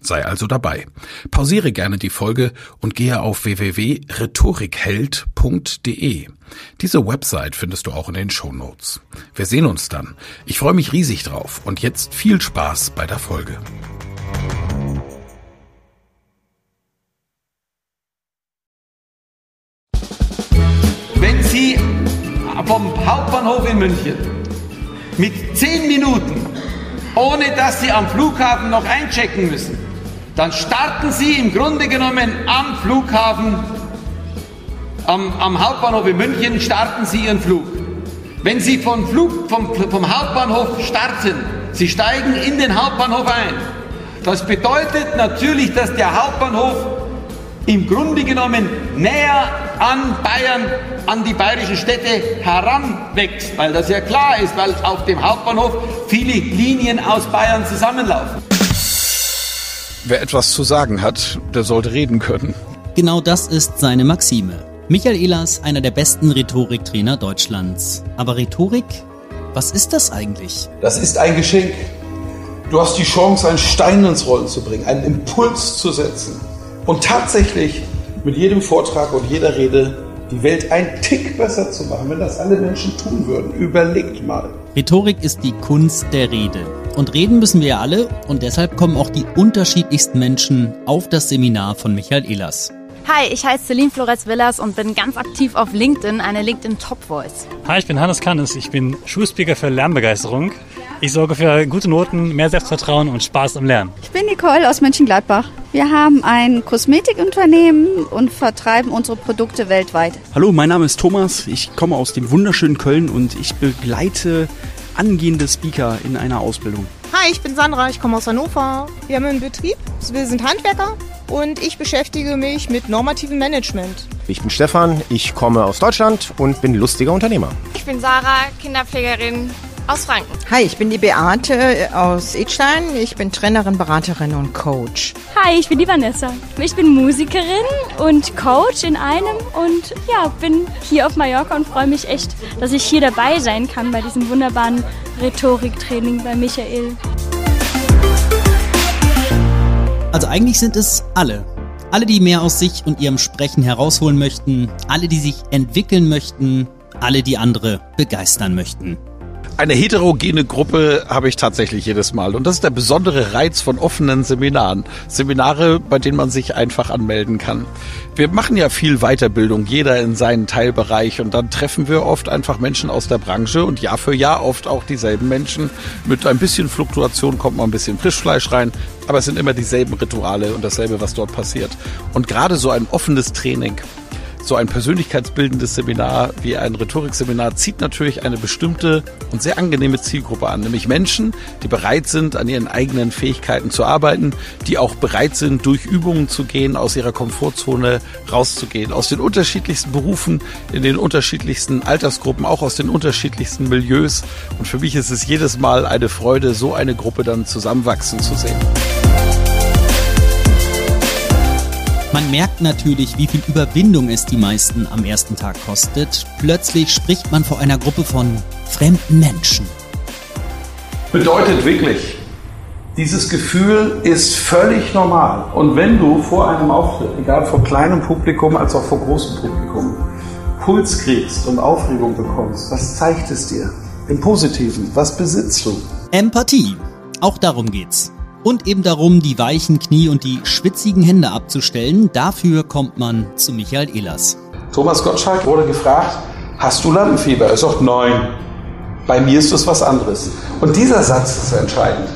Sei also dabei. Pausiere gerne die Folge und gehe auf www.rhetorikheld.de. Diese Website findest du auch in den Show Notes. Wir sehen uns dann. Ich freue mich riesig drauf und jetzt viel Spaß bei der Folge. Wenn Sie vom Hauptbahnhof in München mit zehn Minuten, ohne dass Sie am Flughafen noch einchecken müssen, dann starten Sie im Grunde genommen am Flughafen, am, am Hauptbahnhof in München, starten Sie Ihren Flug. Wenn Sie vom, Flug, vom, vom Hauptbahnhof starten, Sie steigen in den Hauptbahnhof ein. Das bedeutet natürlich, dass der Hauptbahnhof im Grunde genommen näher an Bayern, an die bayerischen Städte heranwächst, weil das ja klar ist, weil auf dem Hauptbahnhof viele Linien aus Bayern zusammenlaufen. Wer etwas zu sagen hat, der sollte reden können. Genau das ist seine Maxime. Michael Ehlers, einer der besten Rhetoriktrainer Deutschlands. Aber Rhetorik, was ist das eigentlich? Das ist ein Geschenk. Du hast die Chance, einen Stein ins Rollen zu bringen, einen Impuls zu setzen und tatsächlich mit jedem Vortrag und jeder Rede die Welt ein Tick besser zu machen, wenn das alle Menschen tun würden. Überlegt mal. Rhetorik ist die Kunst der Rede. Und reden müssen wir ja alle und deshalb kommen auch die unterschiedlichsten Menschen auf das Seminar von Michael Ehlers. Hi, ich heiße Celine Flores Villas und bin ganz aktiv auf LinkedIn, eine LinkedIn Top Voice. Hi, ich bin Hannes Kannes, ich bin Schulspeaker für Lernbegeisterung. Ich sorge für gute Noten, mehr Selbstvertrauen und Spaß am Lernen. Ich bin Nicole aus Mönchengladbach. Wir haben ein Kosmetikunternehmen und vertreiben unsere Produkte weltweit. Hallo, mein Name ist Thomas. Ich komme aus dem wunderschönen Köln und ich begleite angehende Speaker in einer Ausbildung. Hi, ich bin Sandra, ich komme aus Hannover. Wir haben einen Betrieb, wir sind Handwerker und ich beschäftige mich mit normativem Management. Ich bin Stefan, ich komme aus Deutschland und bin lustiger Unternehmer. Ich bin Sarah, Kinderpflegerin aus Franken. Hi, ich bin die Beate aus Edstein. Ich bin Trainerin, Beraterin und Coach. Hi, ich bin die Vanessa. Ich bin Musikerin und Coach in einem und ja, bin hier auf Mallorca und freue mich echt, dass ich hier dabei sein kann bei diesem wunderbaren Rhetoriktraining bei Michael. Also eigentlich sind es alle. Alle, die mehr aus sich und ihrem Sprechen herausholen möchten, alle, die sich entwickeln möchten, alle, die andere begeistern möchten. Eine heterogene Gruppe habe ich tatsächlich jedes Mal. Und das ist der besondere Reiz von offenen Seminaren. Seminare, bei denen man sich einfach anmelden kann. Wir machen ja viel Weiterbildung, jeder in seinen Teilbereich. Und dann treffen wir oft einfach Menschen aus der Branche und Jahr für Jahr oft auch dieselben Menschen. Mit ein bisschen Fluktuation kommt mal ein bisschen Frischfleisch rein. Aber es sind immer dieselben Rituale und dasselbe, was dort passiert. Und gerade so ein offenes Training, so ein persönlichkeitsbildendes Seminar wie ein Rhetorikseminar zieht natürlich eine bestimmte und sehr angenehme Zielgruppe an, nämlich Menschen, die bereit sind, an ihren eigenen Fähigkeiten zu arbeiten, die auch bereit sind, durch Übungen zu gehen, aus ihrer Komfortzone rauszugehen, aus den unterschiedlichsten Berufen, in den unterschiedlichsten Altersgruppen, auch aus den unterschiedlichsten Milieus. Und für mich ist es jedes Mal eine Freude, so eine Gruppe dann zusammenwachsen zu sehen. Man merkt natürlich, wie viel Überwindung es die meisten am ersten Tag kostet. Plötzlich spricht man vor einer Gruppe von fremden Menschen. Bedeutet wirklich, dieses Gefühl ist völlig normal. Und wenn du vor einem Auftritt, egal vor kleinem Publikum als auch vor großem Publikum, Puls kriegst und Aufregung bekommst, was zeigt es dir? Im Positiven, was besitzt du? Empathie. Auch darum geht's und eben darum, die weichen Knie und die schwitzigen Hände abzustellen. Dafür kommt man zu Michael Ehlers. Thomas Gottschalk wurde gefragt, hast du Lampenfieber? Er sagt, nein. Bei mir ist das was anderes. Und dieser Satz ist entscheidend.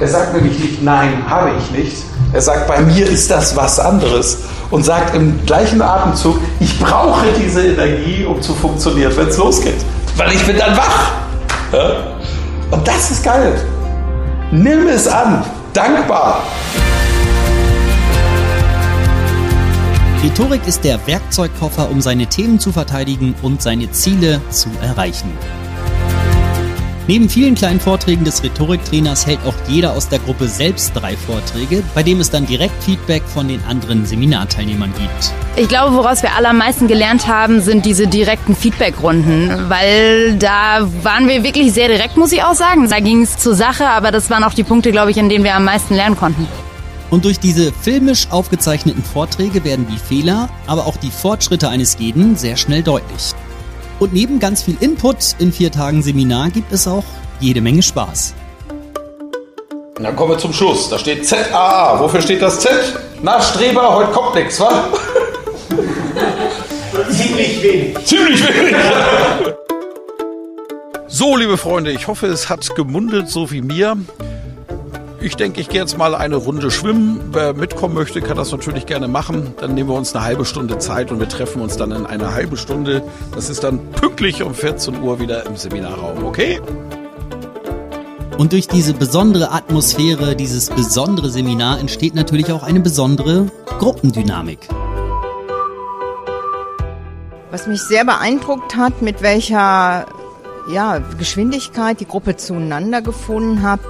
Er sagt nämlich nicht, nein, habe ich nicht. Er sagt, bei mir ist das was anderes. Und sagt im gleichen Atemzug, ich brauche diese Energie, um zu funktionieren, wenn es losgeht. Weil ich bin dann wach. Ja? Und das ist geil. Nimm es an. Dankbar. Rhetorik ist der Werkzeugkoffer, um seine Themen zu verteidigen und seine Ziele zu erreichen. Neben vielen kleinen Vorträgen des Rhetoriktrainers hält auch jeder aus der Gruppe selbst drei Vorträge, bei dem es dann direkt Feedback von den anderen Seminarteilnehmern gibt. Ich glaube, woraus wir alle am meisten gelernt haben, sind diese direkten Feedbackrunden, weil da waren wir wirklich sehr direkt, muss ich auch sagen. Da ging es zur Sache, aber das waren auch die Punkte, glaube ich, in denen wir am meisten lernen konnten. Und durch diese filmisch aufgezeichneten Vorträge werden die Fehler, aber auch die Fortschritte eines jeden sehr schnell deutlich. Und neben ganz viel Input in vier Tagen Seminar gibt es auch jede Menge Spaß. Und dann kommen wir zum Schluss. Da steht ZAA. Wofür steht das Z? Na, Streber, heute kommt nix, wa? Ziemlich wenig. Ziemlich wenig. So, liebe Freunde, ich hoffe, es hat gemundet, so wie mir. Ich denke, ich gehe jetzt mal eine Runde schwimmen. Wer mitkommen möchte, kann das natürlich gerne machen. Dann nehmen wir uns eine halbe Stunde Zeit und wir treffen uns dann in einer halben Stunde. Das ist dann pünktlich um 14 Uhr wieder im Seminarraum, okay? Und durch diese besondere Atmosphäre, dieses besondere Seminar entsteht natürlich auch eine besondere Gruppendynamik. Was mich sehr beeindruckt hat, mit welcher ja, Geschwindigkeit die Gruppe zueinander gefunden hat,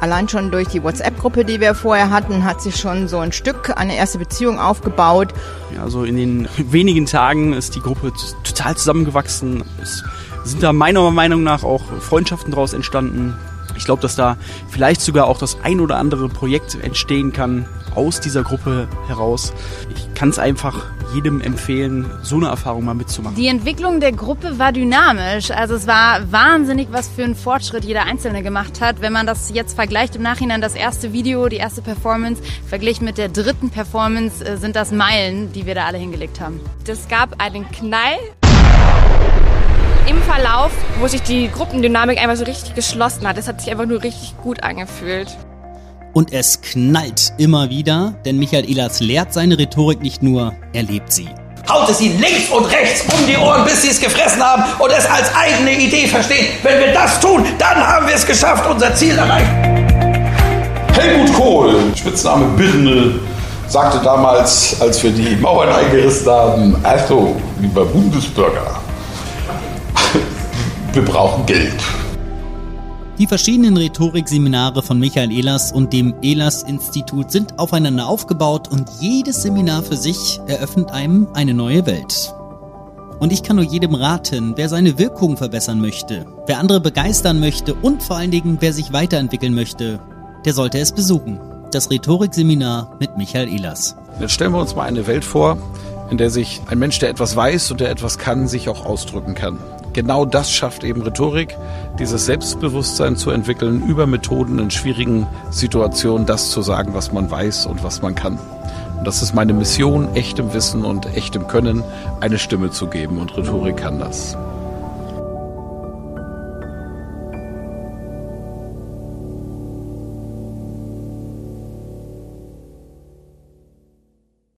Allein schon durch die WhatsApp-Gruppe, die wir vorher hatten, hat sich schon so ein Stück eine erste Beziehung aufgebaut. Ja, also in den wenigen Tagen ist die Gruppe total zusammengewachsen. Es sind da meiner Meinung nach auch Freundschaften daraus entstanden. Ich glaube, dass da vielleicht sogar auch das ein oder andere Projekt entstehen kann aus dieser Gruppe heraus. Ich kann es einfach jedem empfehlen, so eine Erfahrung mal mitzumachen. Die Entwicklung der Gruppe war dynamisch. Also es war wahnsinnig, was für einen Fortschritt jeder Einzelne gemacht hat. Wenn man das jetzt vergleicht im Nachhinein, das erste Video, die erste Performance, verglichen mit der dritten Performance, äh, sind das Meilen, die wir da alle hingelegt haben. Das gab einen Knall Verlauf, wo sich die Gruppendynamik einfach so richtig geschlossen hat. Es hat sich einfach nur richtig gut angefühlt. Und es knallt immer wieder, denn Michael Ehlers lehrt seine Rhetorik nicht nur, er lebt sie. Haut es ihnen links und rechts um die Ohren, bis sie es gefressen haben und es als eigene Idee verstehen. Wenn wir das tun, dann haben wir es geschafft, unser Ziel erreicht. Helmut Kohl, Spitzname Birne, sagte damals, als wir die Mauern eingerissen haben, also, lieber Bundesbürger, wir brauchen Geld. Die verschiedenen Rhetorikseminare von Michael Ehlers und dem Ehlers-Institut sind aufeinander aufgebaut und jedes Seminar für sich eröffnet einem eine neue Welt. Und ich kann nur jedem raten, wer seine Wirkung verbessern möchte, wer andere begeistern möchte und vor allen Dingen wer sich weiterentwickeln möchte, der sollte es besuchen. Das Rhetorikseminar mit Michael Ehlers. Jetzt stellen wir uns mal eine Welt vor, in der sich ein Mensch, der etwas weiß und der etwas kann, sich auch ausdrücken kann genau das schafft eben Rhetorik, dieses Selbstbewusstsein zu entwickeln, über Methoden in schwierigen Situationen das zu sagen, was man weiß und was man kann. Und das ist meine Mission, echtem Wissen und echtem Können eine Stimme zu geben und Rhetorik kann das.